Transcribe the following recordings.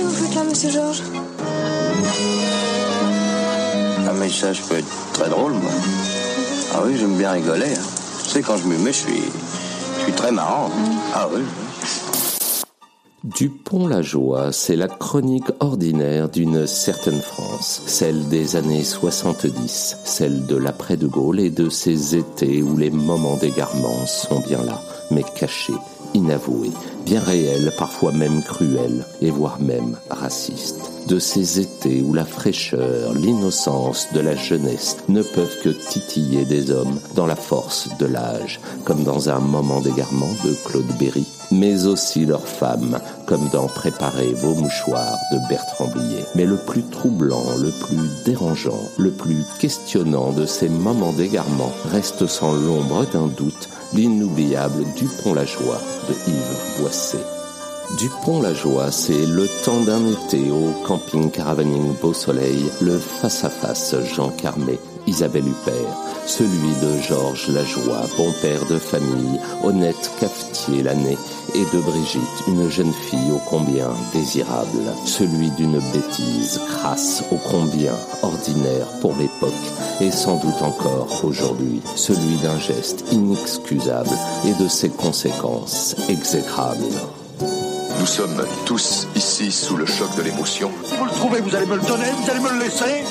que vous faites là, monsieur Georges Ah, mais ça, je peux être très drôle, moi. Ah oui, j'aime bien rigoler. hein. Tu sais, quand je me mets, je suis, je suis très marrant. Ah oui. Dupont-la-Joie, c'est la chronique ordinaire d'une certaine France, celle des années 70, celle de l'après de Gaulle et de ces étés où les moments d'égarement sont bien là, mais cachés, inavoués, bien réels, parfois même cruels, et voire même racistes. De ces étés où la fraîcheur, l'innocence de la jeunesse ne peuvent que titiller des hommes dans la force de l'âge, comme dans un moment d'égarement de Claude Berry, mais aussi leurs femmes, comme dans Préparer vos mouchoirs de Bertrand Blier. Mais le plus troublant, le plus dérangeant, le plus questionnant de ces moments d'égarement reste sans l'ombre d'un doute l'inoubliable Dupont-la-Joie de Yves Boisset. Dupont-la-Joie, c'est le temps d'un été au camping caravaning Beau Soleil, le face-à-face Jean Carmet, Isabelle Huppert, celui de Georges Lajoie, bon père de famille, honnête cafetier l'année, et de Brigitte, une jeune fille ô combien désirable, celui d'une bêtise crasse ô combien ordinaire pour l'époque, et sans doute encore aujourd'hui, celui d'un geste inexcusable et de ses conséquences exécrables. Nous sommes tous ici sous le choc de l'émotion. Vous le trouvez, vous allez me le donner, vous allez me le laisser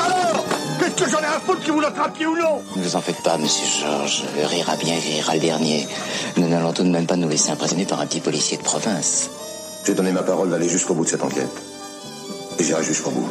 Alors Qu'est-ce que j'en ai à foutre que vous l'attrapiez ou non? Ne vous en faites pas, monsieur Georges. Le rira bien rira le dernier. Nous n'allons tout de même pas nous laisser impressionner par un petit policier de province. J'ai donné ma parole d'aller jusqu'au bout de cette enquête. Et j'irai jusqu'au bout.